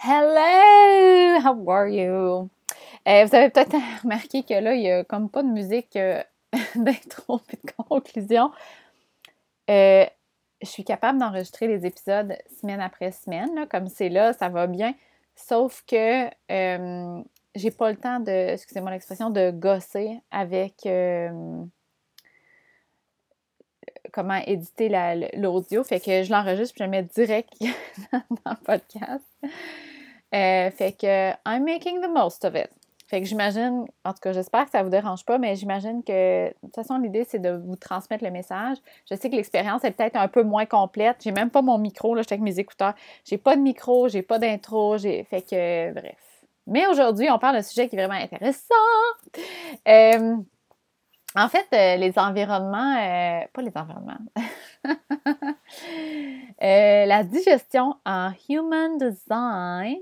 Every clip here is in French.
Hello! How are you? Euh, vous avez peut-être remarqué que là, il n'y a comme pas de musique euh, d'intro et de conclusion. Euh, je suis capable d'enregistrer les épisodes semaine après semaine. comme c'est là, ça va bien. Sauf que j'ai pas le temps de, excusez-moi l'expression, de gosser avec comment éditer l'audio. Fait que je l'enregistre et je le mets direct dans le podcast. Euh, fait que I'm making the most of it. Fait que j'imagine, en tout cas, j'espère que ça vous dérange pas, mais j'imagine que, de toute façon, l'idée, c'est de vous transmettre le message. Je sais que l'expérience est peut-être un peu moins complète. J'ai même pas mon micro, là, je suis avec mes écouteurs. J'ai pas de micro, j'ai pas d'intro, j'ai... Fait que, bref. Mais aujourd'hui, on parle d'un sujet qui est vraiment intéressant. Euh, en fait, euh, les environnements, euh, pas les environnements, euh, la digestion en human design,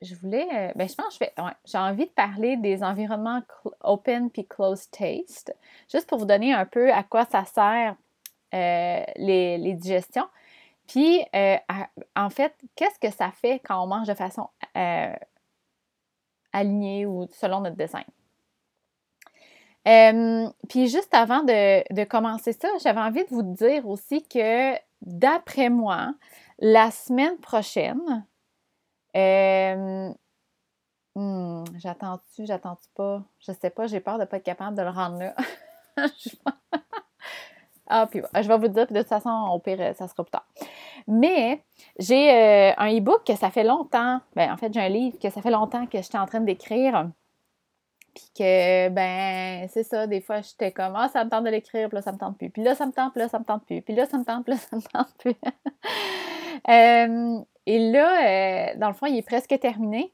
je voulais, ben je pense que j'ai envie de parler des environnements open puis closed taste, juste pour vous donner un peu à quoi ça sert les, les, digestions. Puis, en fait, qu'est-ce que ça fait quand on mange de façon aligné ou selon notre design. Euh, puis juste avant de, commencer ça, j'avais envie de vous dire aussi que d'après moi, la semaine prochaine, euh, hmm, j'attends-tu, j'attends-tu pas, je sais pas, j'ai peur de pas être capable de le rendre là. ah, puis je vais vous dire, puis de toute façon, au pire, ça sera plus tard. Mais j'ai euh, un e-book que ça fait longtemps, ben, en fait, j'ai un livre que ça fait longtemps que j'étais en train d'écrire. Puis que, ben, c'est ça, des fois, j'étais comme, ah, ça me tente de l'écrire, puis là, ça me tente plus. Puis là, ça me tente, puis là, ça me tente plus. Puis là, ça me tente, là, ça me tente plus. Euh, et là, euh, dans le fond, il est presque terminé.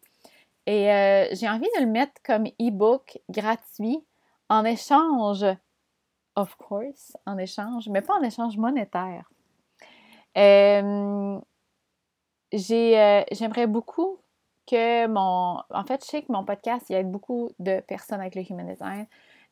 Et j'ai envie de le mettre comme e-book gratuit en échange, of course, en échange, mais pas en échange monétaire. Euh, euh, j'aimerais beaucoup que mon. En fait, je sais que mon podcast, il y a beaucoup de personnes avec le Human Design.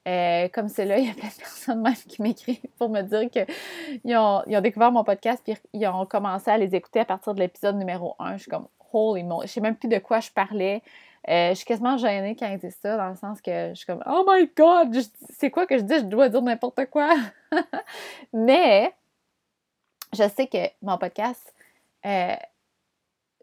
Euh, comme c'est là, il y a plein de personnes même qui m'écrivent pour me dire qu'ils ont, ils ont découvert mon podcast puis ils ont commencé à les écouter à partir de l'épisode numéro 1. Je suis comme, holy moly, je sais même plus de quoi je parlais. Je suis quasiment gênée quand ils disent ça, dans le sens que je suis comme, oh my god, c'est quoi que je dis? Je dois dire n'importe quoi. Mais je sais que mon podcast, euh,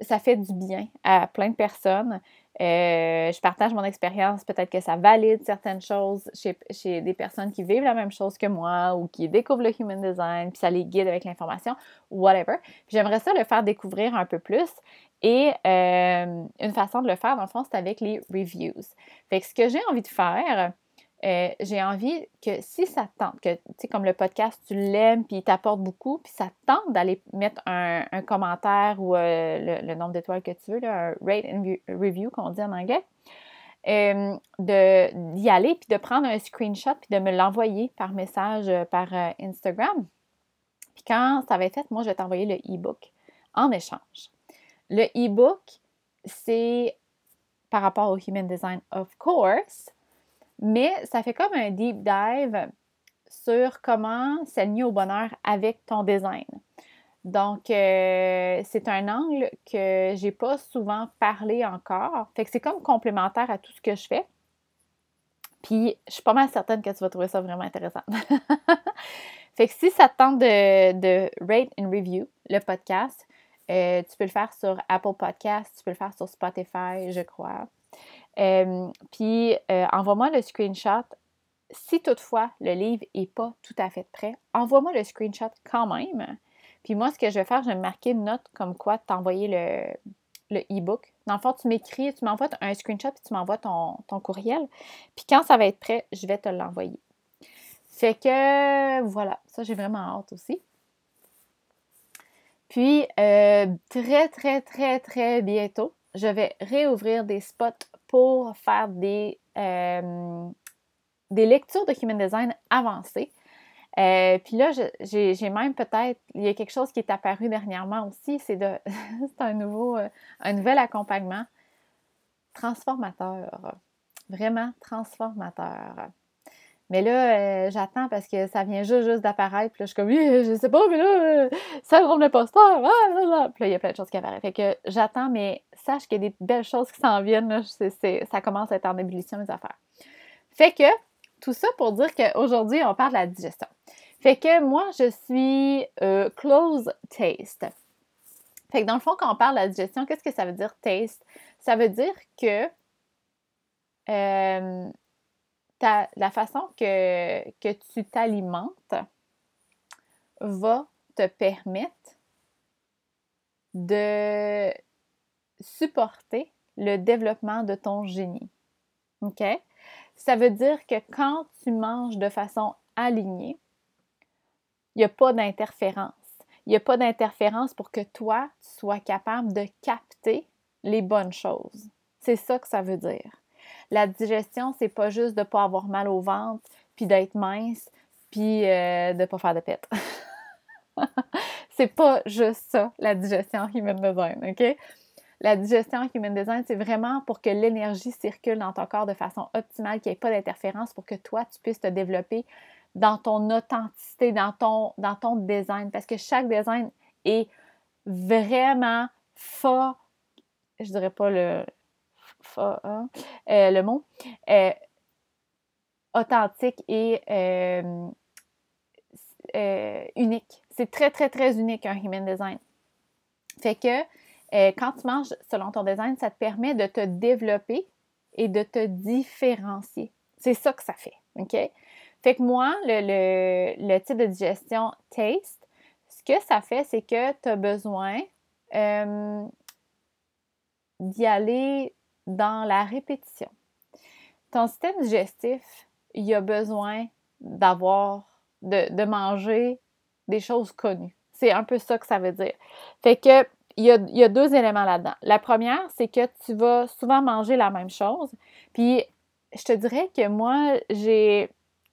ça fait du bien à plein de personnes. Euh, je partage mon expérience, peut-être que ça valide certaines choses chez, des personnes qui vivent la même chose que moi ou qui découvrent le human design, puis ça les guide avec l'information, whatever. j'aimerais ça le faire découvrir un peu plus. Et euh, une façon de le faire, dans le fond, c'est avec les reviews. Fait ce que j'ai envie de faire, euh, j'ai envie que si ça tente, que tu sais, comme le podcast, tu l'aimes, puis il t'apporte beaucoup, puis ça tente d'aller mettre un, commentaire ou euh, le, nombre d'étoiles que tu veux, un rate and review, qu'on dit en anglais, euh, d'y aller, puis de prendre un screenshot, puis de me l'envoyer par message, par Instagram. Puis quand ça va être fait, moi, je vais t'envoyer le e-book en échange. Le e-book, c'est par rapport au Human Design, of course, mais ça fait comme un deep dive sur comment s'aligner au bonheur avec ton design. Donc, euh, c'est un angle que j'ai pas souvent parlé encore. Fait que c'est comme complémentaire à tout ce que je fais. Puis, je suis pas mal certaine que tu vas trouver ça vraiment intéressant. fait que si ça te tente de, rate and review le podcast, euh, tu peux le faire sur Apple Podcast, tu peux le faire sur Spotify, je crois. Euh, puis, euh, envoie-moi le screenshot. Si toutefois le livre n'est pas tout à fait prêt, envoie-moi le screenshot quand même. Puis moi, ce que je vais faire, je vais marquer une note comme quoi t'envoyer le, e-book. Dans le fond, tu m'écris, tu m'envoies un screenshot, puis tu m'envoies ton, courriel. Puis quand ça va être prêt, je vais te l'envoyer. Fait que voilà, ça j'ai vraiment hâte aussi. Puis euh, très, très, très, très bientôt, je vais réouvrir des spots pour faire des, euh, des lectures de Human Design avancées. Euh, puis là, j'ai même peut-être, il y a quelque chose qui est apparu dernièrement aussi, c'est un nouveau, euh, un nouvel accompagnement transformateur, vraiment transformateur. Mais là, euh, j'attends parce que ça vient juste, juste d'apparaître. Puis là, je suis comme, oui, je sais pas, mais là, euh, ça syndrome l'imposteur. Ah. Puis là, il y a plein de choses qui apparaissent. Fait que j'attends, mais sache qu'il y a des belles choses qui s'en viennent. Là. ça commence à être en ébullition, mes affaires. Fait que, tout ça pour dire qu'aujourd'hui, on parle de la digestion. Fait que moi, je suis euh, close taste. Fait que dans le fond, quand on parle de la digestion, qu'est-ce que ça veut dire taste? Ça veut dire que euh, la façon que, tu t'alimentes va te permettre de supporter le développement de ton génie. Ça veut dire que quand tu manges de façon alignée, il n'y a pas d'interférence. Il n'y a pas d'interférence pour que toi, tu sois capable de capter les bonnes choses. C'est ça que ça veut dire. La digestion, c'est pas juste de pas avoir mal au ventre, puis d'être mince, puis euh, de pas faire de pète. c'est pas juste ça, la digestion human design, OK? La digestion human design, c'est vraiment pour que l'énergie circule dans ton corps de façon optimale, qu'il n'y ait pas d'interférence pour que toi, tu puisses te développer dans ton authenticité, dans ton, dans ton design. Parce que chaque design est vraiment fort, je dirais pas le, le mot, euh, authentique et euh, unique. C'est très, très, très unique un human design. Fait que quand tu manges selon ton design, ça te permet de te développer et de te différencier. C'est ça que ça fait. OK? Fait que moi, le, le type de digestion taste, ce que ça fait, c'est que tu as besoin d'y aller dans la répétition. Ton système digestif, il a besoin d'avoir, de, manger des choses connues. C'est un peu ça que ça veut dire. Fait que, il y a, deux éléments là-dedans. La première, c'est que tu vas souvent manger la même chose. Puis, je te dirais que moi, j'ai,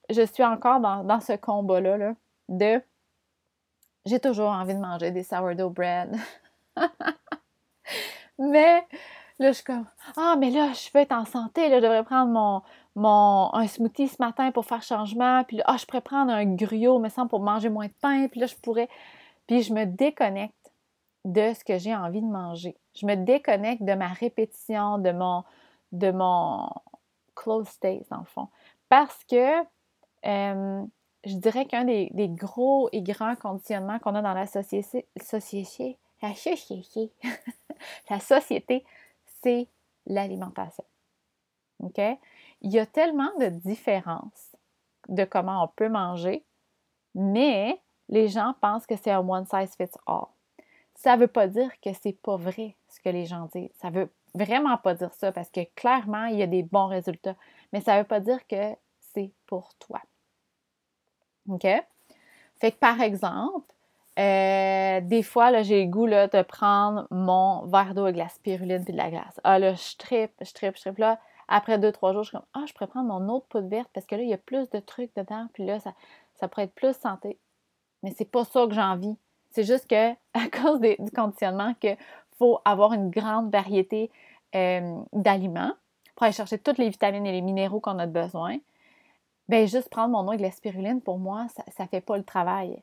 je suis encore dans, ce combat-là là, de j'ai toujours envie de manger des sourdough bread. Mais Là, je suis comme Ah, mais là, je veux être en santé, là, je devrais prendre mon, mon, un smoothie ce matin pour faire changement. Puis là, ah, je pourrais prendre un griot, me semble, pour manger moins de pain. Puis là, je pourrais. Puis je me déconnecte de ce que j'ai envie de manger. Je me déconnecte de ma répétition, de mon, de mon close state, dans le fond. Parce que je dirais qu'un des, des, gros et grands conditionnements qu'on a dans la société, société la société, la société, l'alimentation. OK? Il y a tellement de différences de comment on peut manger, mais les gens pensent que c'est un one size fits all. Ça ne veut pas dire que c'est pas vrai ce que les gens disent. Ça veut vraiment pas dire ça parce que clairement, il y a des bons résultats, mais ça ne veut pas dire que c'est pour toi. OK? Fait que par exemple, euh, des fois, là, j'ai le goût de prendre mon verre d'eau avec la spiruline et de la glace. Ah là, je tripe, je tripe, je tripe. Là, après deux, trois jours, je suis comme Ah, je pourrais prendre mon autre poudre verte parce que là, il y a plus de trucs dedans, puis là, ça, ça pourrait être plus santé. Mais c'est pas ça que j'ai envie. C'est juste que, à cause du conditionnement, qu'il faut avoir une grande variété euh, d'aliments pour aller chercher toutes les vitamines et les minéraux qu'on a besoin. Ben juste prendre mon eau avec la spiruline, pour moi, ça ne fait pas le travail.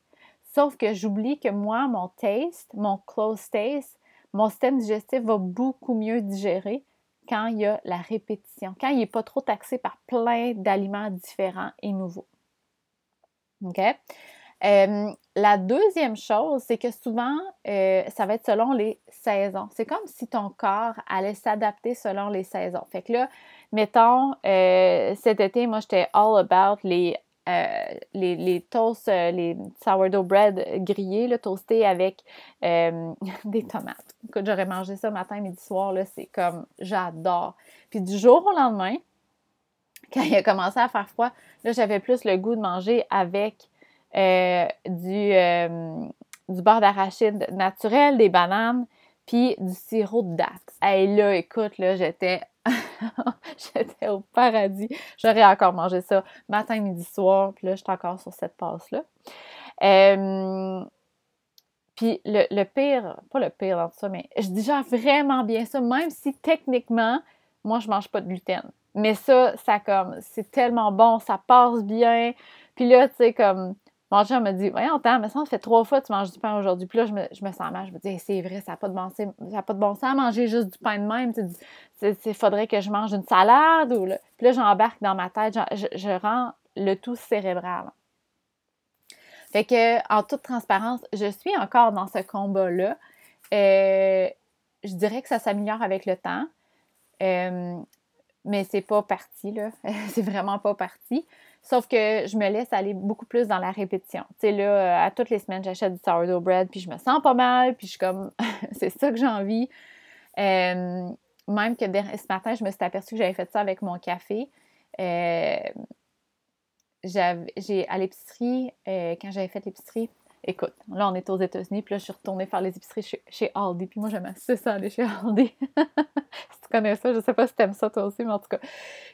Sauf que j'oublie que moi, mon taste, mon close taste, mon système digestif va beaucoup mieux digérer quand il y a la répétition, quand il n'est pas trop taxé par plein d'aliments différents et nouveaux. OK? Euh, la deuxième chose, c'est que souvent, euh, ça va être selon les saisons. C'est comme si ton corps allait s'adapter selon les saisons. Fait que là, mettons, euh, cet été, moi, j'étais all about les euh, les, toasts, euh, les sourdough bread grillés, là, toastés avec euh, des tomates. Écoute, j'aurais mangé ça matin, midi, soir, là, c'est comme, j'adore. Puis du jour au lendemain, quand il a commencé à faire froid, là, j'avais plus le goût de manger avec du, du beurre d'arachide naturel, des bananes, puis du sirop de date. Et là, écoute, là, j'étais J'étais au paradis. J'aurais encore mangé ça matin, midi, soir. Puis là, j'étais encore sur cette passe-là. puis le, pire, pas le pire dans tout ça, mais je digère vraiment bien ça, même si techniquement, moi, je mange pas de gluten. Mais ça, ça comme, c'est tellement bon, ça passe bien. Puis là, tu sais, comme, mon chum me dit, voyons, attends, mais ça, ça fait trois fois que tu manges du pain aujourd'hui. Puis là, je me, je me sens mal. Je me dis, c'est vrai, ça n'a pas, de bon, pas de bon sens manger juste du pain de même. Il faudrait que je mange une salade. Ou Puis là, j'embarque dans ma tête, je, je, rends le tout cérébral. Fait que, en toute transparence, je suis encore dans ce combat-là. Euh, je dirais que ça s'améliore avec le temps. Euh, mais c'est pas parti, là. c'est vraiment pas parti. Sauf que je me laisse aller beaucoup plus dans la répétition. Tu sais, là, à toutes les semaines, j'achète du sourdough bread, puis je me sens pas mal, puis je suis comme, c'est ça que j'ai envie. Euh, même que ce matin, je me suis aperçue que j'avais fait ça avec mon café. Euh, j'ai à l'épicerie, euh, quand j'avais fait l'épicerie, écoute, là, on est aux États-Unis, puis là, je suis retournée faire les épiceries chez, Aldi, puis moi, j'aime assez ça aller chez Aldi. si tu connais ça, je sais pas si tu aimes ça toi aussi, mais en tout cas.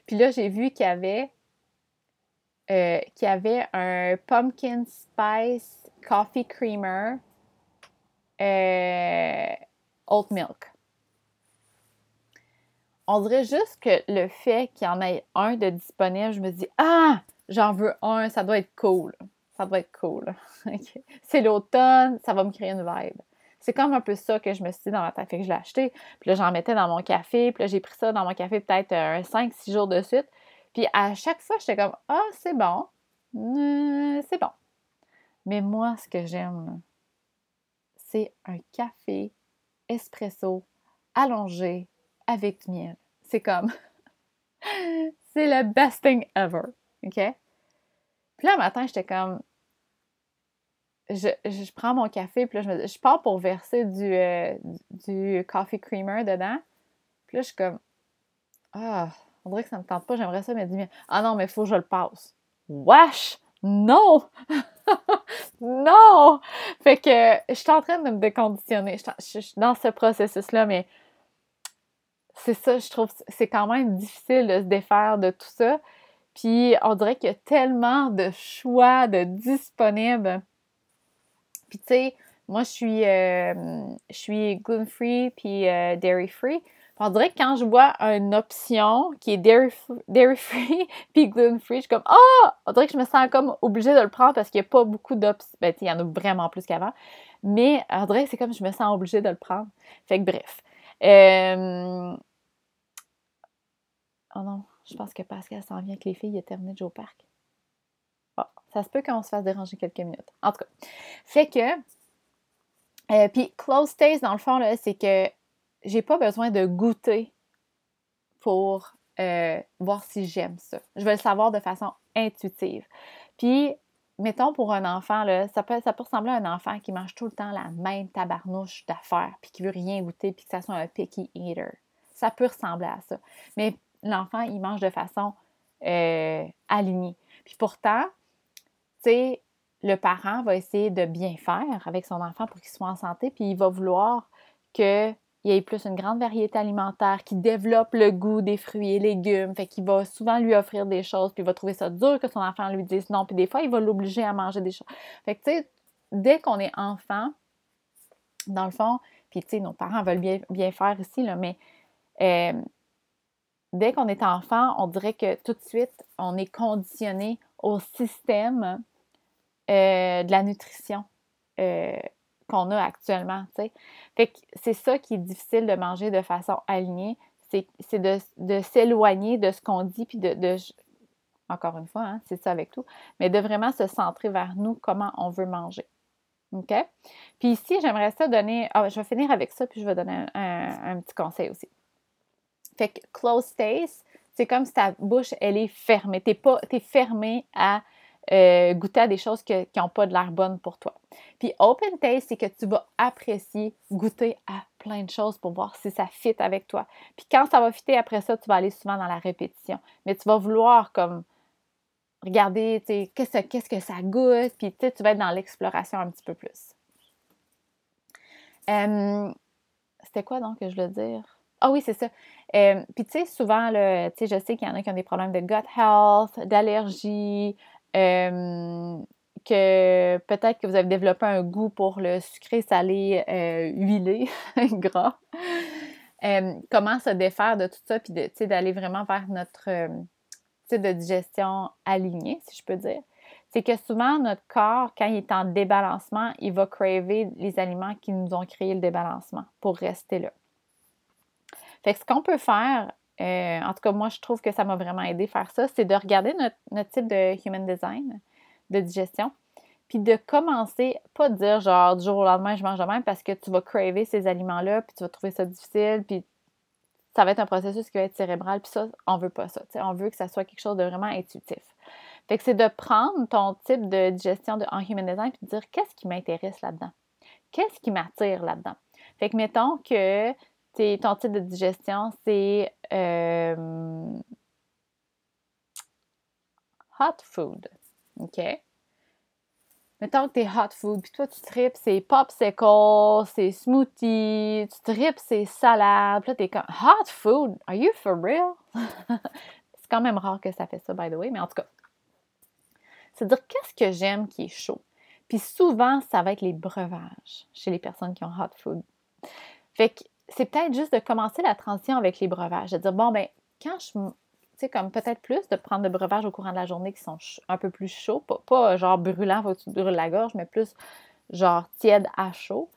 Puis là, j'ai vu qu'il y avait euh, qui avait un pumpkin spice coffee creamer euh, oat milk. On dirait juste que le fait qu'il y en ait un de disponible, je me dis Ah, j'en veux un, ça doit être cool. Ça doit être cool. C'est l'automne, ça va me créer une vibe. C'est comme un peu ça que je me suis dit dans ma tête. Que je l'ai acheté, puis là, j'en mettais dans mon café, puis là, j'ai pris ça dans mon café peut-être un 5-6 jours de suite. Puis à chaque fois, j'étais comme Ah, c'est bon. Euh, c'est bon. Mais moi, ce que j'aime, c'est un café espresso allongé avec du miel. C'est comme c'est le best thing ever. OK? Puis là, le matin, j'étais comme je, prends mon café, puis là, je, me, je pars pour verser du, euh, du coffee creamer dedans. Puis là, je suis comme Ah, on dirait que ça me tente pas, j'aimerais ça, mais dis Ah non, mais il faut que je le passe. Wesh! Non! non! Fait que je suis en train de me déconditionner. Je suis dans ce processus-là, mais c'est ça, je trouve, c'est quand même difficile de se défaire de tout ça. Puis on dirait qu'il y a tellement de choix, de disponibles. Puis tu sais, moi je suis, euh, je suis gluten-free puis euh, dairy-free. On dirait que quand je vois une option qui est dairy-free puis gluten-free, je suis comme Ah! On dirait que je me sens comme obligée de le prendre parce qu'il n'y a pas beaucoup d'options. Ben, il y en a vraiment plus qu'avant. Mais on dirait que c'est comme je me sens obligée de le prendre. Fait que bref. Euh, oh non, je pense que Pascal s'en vient avec les filles, il terminé de jouer au parc. Ah, ça se peut qu'on se fasse déranger quelques minutes. En tout cas. Fait que. Euh, puis close taste, dans le fond, c'est que j'ai pas besoin de goûter pour euh, voir si j'aime ça. Je vais le savoir de façon intuitive. Puis, mettons pour un enfant, là, ça, peut, ça peut ressembler à un enfant qui mange tout le temps la même tabarnouche d'affaires, puis qui veut rien goûter, puis que ça soit un picky eater. Ça peut ressembler à ça. Mais l'enfant, il mange de façon euh, alignée. Puis pourtant, tu sais, le parent va essayer de bien faire avec son enfant pour qu'il soit en santé, puis il va vouloir que il y ait plus une grande variété alimentaire, qui développe le goût des fruits et légumes, fait qu'il va souvent lui offrir des choses, puis il va trouver ça dur que son enfant lui dise non, puis des fois, il va l'obliger à manger des choses. Fait que, tu sais, dès qu'on est enfant, dans le fond, puis, tu sais, nos parents veulent bien, bien faire ici, mais euh, dès qu'on est enfant, on dirait que tout de suite, on est conditionné au système euh, de la nutrition. Euh, qu'on a actuellement. Fait que c'est ça qui est difficile de manger de façon alignée, c'est de, s'éloigner de ce qu'on dit, puis de, encore une fois, hein, c'est ça avec tout, mais de vraiment se centrer vers nous, comment on veut manger. OK? Puis ici, j'aimerais ça donner, ah, je vais finir avec ça, puis je vais donner un, petit conseil aussi. Fait que close taste, c'est comme si ta bouche, elle est fermée. Tu es, fermé à euh, goûter à des choses qui n'ont pas de l'air bonnes pour toi. Puis open taste, c'est que tu vas apprécier goûter à plein de choses pour voir si ça fit avec toi. Puis quand ça va fitter après ça, tu vas aller souvent dans la répétition. Mais tu vas vouloir comme regarder, tu sais, qu'est-ce, que ça goûte, puis tu vas être dans l'exploration un petit peu plus. c'était quoi donc que je veux dire? Ah oui, c'est ça. puis tu sais, souvent, je sais qu'il y en a qui ont des problèmes de gut health, d'allergie, que peut-être que vous avez développé un goût pour le sucré, salé, euh, huilé, gras. comment se défaire de tout ça, puis d'aller vraiment vers notre type de digestion aligné, si je peux dire? C'est que souvent, notre corps, quand il est en débalancement, il va craver les aliments qui nous ont créé le débalancement pour rester là. Fait que ce qu'on peut faire, euh, en tout cas, moi, je trouve que ça m'a vraiment aidé à faire ça, c'est de regarder notre, type de human design, de digestion, puis de commencer, pas de dire genre du jour au lendemain, je mange de même parce que tu vas craver ces aliments-là, puis tu vas trouver ça difficile, puis ça va être un processus qui va être cérébral, puis ça, on veut pas ça. on veut que ça soit quelque chose de vraiment intuitif. Fait que c'est de prendre ton type de digestion de, en human design puis de dire qu'est-ce qui m'intéresse là-dedans? Qu'est-ce qui m'attire là-dedans? Fait que mettons que ton type de digestion, c'est euh, hot food. OK? Mettons que t'es hot food, puis toi, tu tripes, c'est popsicle, c'est smoothie, tu tripes, c'est salade, puis là, t'es comme hot food, are you for real? c'est quand même rare que ça fait ça, by the way, mais en tout cas, c'est dire qu'est-ce que j'aime qui est chaud? Puis souvent, ça va être les breuvages chez les personnes qui ont hot food. Fait que c'est peut-être juste de commencer la transition avec les breuvages, de dire bon, ben, quand je. Tu sais, comme peut-être plus de prendre des breuvages au courant de la journée qui sont un peu plus chauds, pas, genre brûlant, faut que tu brûles la gorge, mais plus genre tiède à chaud.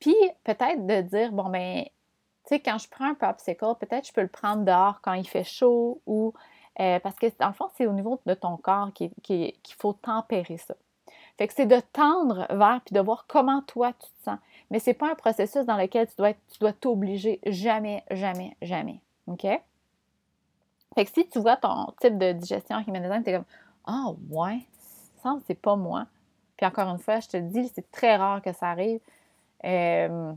Puis peut-être de dire bon, ben, tu sais, quand je prends un popsicle, peut-être je peux le prendre dehors quand il fait chaud ou. Euh, parce que, dans le fond, c'est au niveau de ton corps qu'il faut tempérer ça. Fait que c'est de tendre vers puis de voir comment toi tu te sens. Mais ce n'est pas un processus dans lequel tu dois, tu dois t'obliger jamais, jamais, jamais. OK? Fait que si tu vois ton type de digestion humanisante, tu es comme Ah, oh, ouais, ça, c'est pas moi. Puis encore une fois, je te dis, c'est très rare que ça arrive. Euh,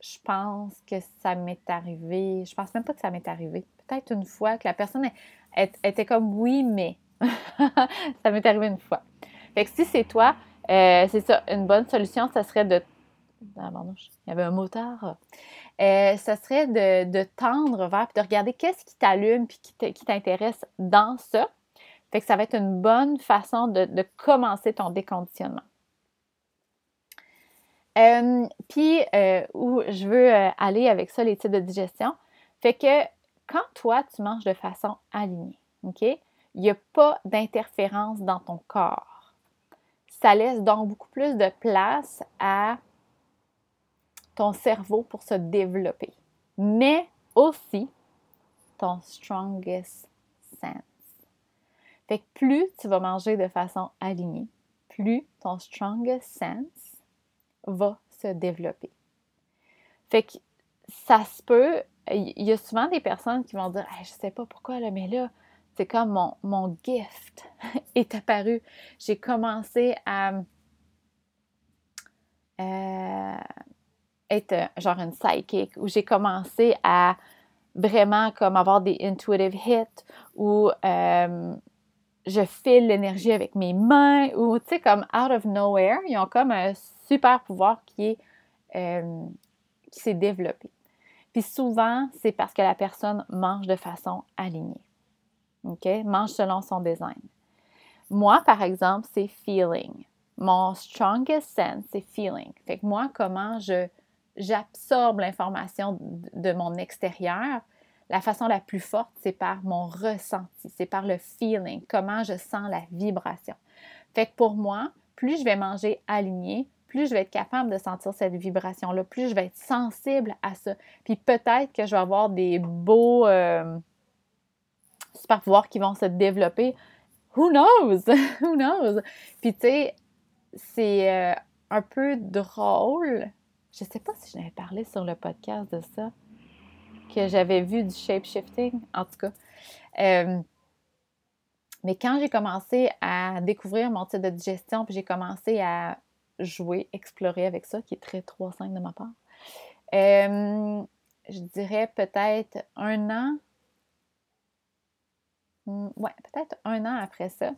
je pense que ça m'est arrivé. Je pense même pas que ça m'est arrivé. Peut-être une fois que la personne était comme oui, mais. ça m'est arrivé une fois. Fait que si c'est toi, euh, c'est ça, une bonne solution, ça serait de ah, il y avait un motard. Euh, ça serait de, tendre vers, puis de regarder qu'est-ce qui t'allume, puis qui t'intéresse dans ça. Fait que ça va être une bonne façon de, commencer ton déconditionnement. Euh, puis, euh, où je veux aller avec ça, les types de digestion, fait que quand toi, tu manges de façon alignée, OK, il n'y a pas d'interférence dans ton corps. Ça laisse donc beaucoup plus de place à ton cerveau pour se développer, mais aussi ton strongest sense. Fait que plus tu vas manger de façon alignée, plus ton strongest sense va se développer. Fait que ça se peut, il y a souvent des personnes qui vont dire Je je sais pas pourquoi, mais là, c'est comme mon, gift est apparu. J'ai commencé à. Euh, être euh, genre une psychic, où j'ai commencé à vraiment comme avoir des intuitive hits, où euh, je file l'énergie avec mes mains, ou tu sais, comme out of nowhere, ils ont comme un super pouvoir qui euh, qui s'est développé. Puis souvent, c'est parce que la personne mange de façon alignée. OK? Mange selon son design. Moi, par exemple, c'est feeling. Mon strongest sense, c'est feeling. Fait que moi, comment je j'absorbe l'information de mon extérieur, la façon la plus forte, c'est par mon ressenti, c'est par le feeling, comment je sens la vibration. Fait que pour moi, plus je vais manger aligné, plus je vais être capable de sentir cette vibration-là, plus je vais être sensible à ça. Puis peut-être que je vais avoir des beaux euh, super pouvoirs qui vont se développer. Who knows? Who knows? Puis tu sais, c'est euh, un peu drôle je sais pas si je n'avais parlé sur le podcast de ça, que j'avais vu du shape-shifting, en tout cas. Euh, mais quand j'ai commencé à découvrir mon type de digestion, puis j'ai commencé à jouer, explorer avec ça, qui est très 3-5 de ma part, euh, je dirais peut-être un an, ouais, peut-être un an après ça,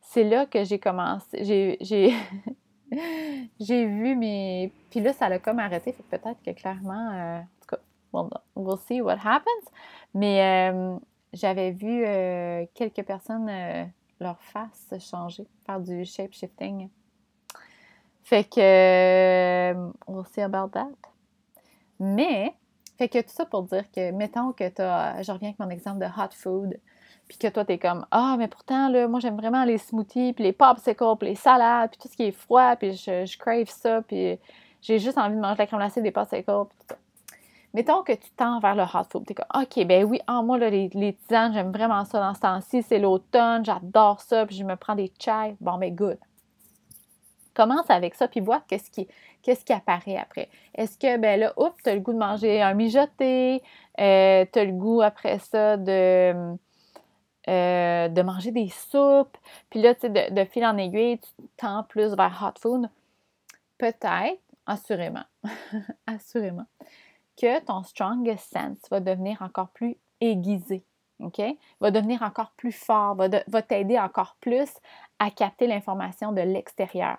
c'est là que j'ai commencé, j'ai vu mes. Puis là, ça l'a comme arrêté. Fait peut-être que clairement, euh, en tout cas, bon, we'll see what happens. Mais euh, j'avais vu euh, quelques personnes leur face changer, faire du shape shifting. Fait que we'll see about that. Mais, Fait que tout ça pour dire que, mettons que tu as, je reviens avec mon exemple de hot food, puis que toi, tu es comme, ah, mais pourtant, là, moi, j'aime vraiment les smoothies, puis les popsicles, puis les salades, puis tout ce qui est froid, puis je, je crave ça, puis j'ai juste envie de manger la crème glacée, des popsicles, puis tout ça. Mettons que tu tends vers le hot food. Tu es comme, OK, ben oui, en moi, là, les, les tisanes, j'aime vraiment ça dans ce temps-ci. C'est l'automne, j'adore ça, puis je me prends des chais. Bon, ben good. Commence avec ça, puis vois qu'est-ce qui, qui apparaît après. Est-ce que, ben là, oups, tu as le goût de manger un mijoté, euh, tu le goût après ça de, euh, de manger des soupes, puis là, tu sais, de, fil en aiguille, tu tends plus vers hot food. Peut-être, assurément, assurément, que ton strongest sense va devenir encore plus aiguisé. OK? Va devenir encore plus fort, va, va t'aider encore plus à capter l'information de l'extérieur.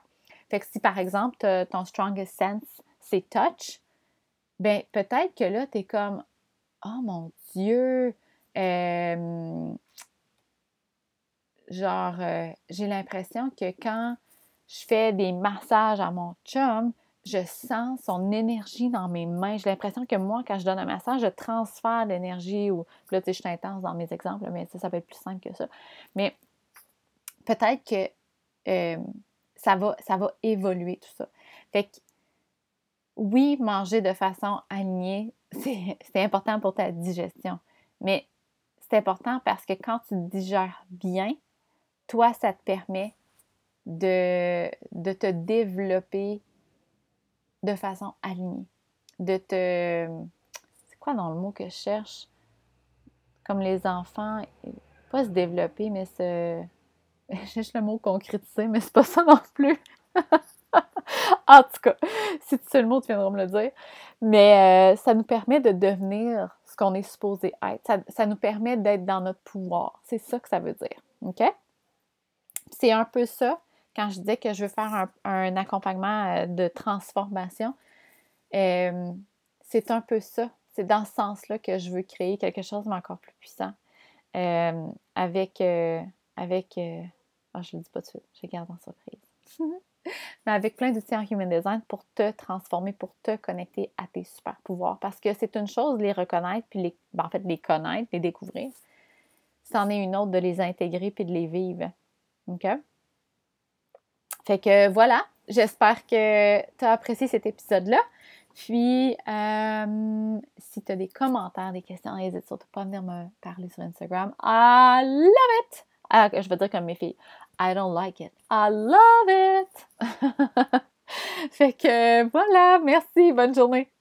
Fait que si par exemple, ton strongest sense, c'est touch, ben peut-être que là, tu es comme Oh mon Dieu! Euh, genre, euh, j'ai l'impression que quand je fais des massages à mon chum, je sens son énergie dans mes mains. J'ai l'impression que moi, quand je donne un massage, je transfère l'énergie. Ou là, tu sais, je suis intense dans mes exemples, mais ça, ça peut être plus simple que ça. Mais peut-être que euh, ça, va, ça va évoluer tout ça. Fait que oui, manger de façon alignée, c'est important pour ta digestion. Mais c'est important parce que quand tu digères bien, toi, ça te permet de, de te développer de façon alignée. De te. C'est quoi dans le mot que je cherche? Comme les enfants, pas se développer, mais se. Je cherche le mot concrétiser, mais c'est pas ça non plus. en tout cas, si tu sais le mot, tu viendras me le dire. Mais euh, ça nous permet de devenir ce qu'on est supposé être. Ça, ça nous permet d'être dans notre pouvoir. C'est ça que ça veut dire. OK? C'est un peu ça quand je disais que je veux faire un, accompagnement euh, de transformation, euh, c'est un peu ça. C'est dans ce sens-là que je veux créer quelque chose d'encore plus puissant. Euh, avec. avec oh, je ne le dis pas tout de suite, je garde en surprise. Mais avec plein d'outils en Human Design pour te transformer, pour te connecter à tes super pouvoirs. Parce que c'est une chose de les reconnaître, puis les, ben, en fait, les connaître, les découvrir. C'en est une autre de les intégrer puis de les vivre. OK? Fait que voilà, j'espère que tu as apprécié cet épisode-là. Puis, euh, si tu as des commentaires, des questions, n'hésite surtout pas à venir me parler sur Instagram. I love it! Ah, je vais dire comme mes filles. I don't like it. I love it! fait que voilà, merci, bonne journée!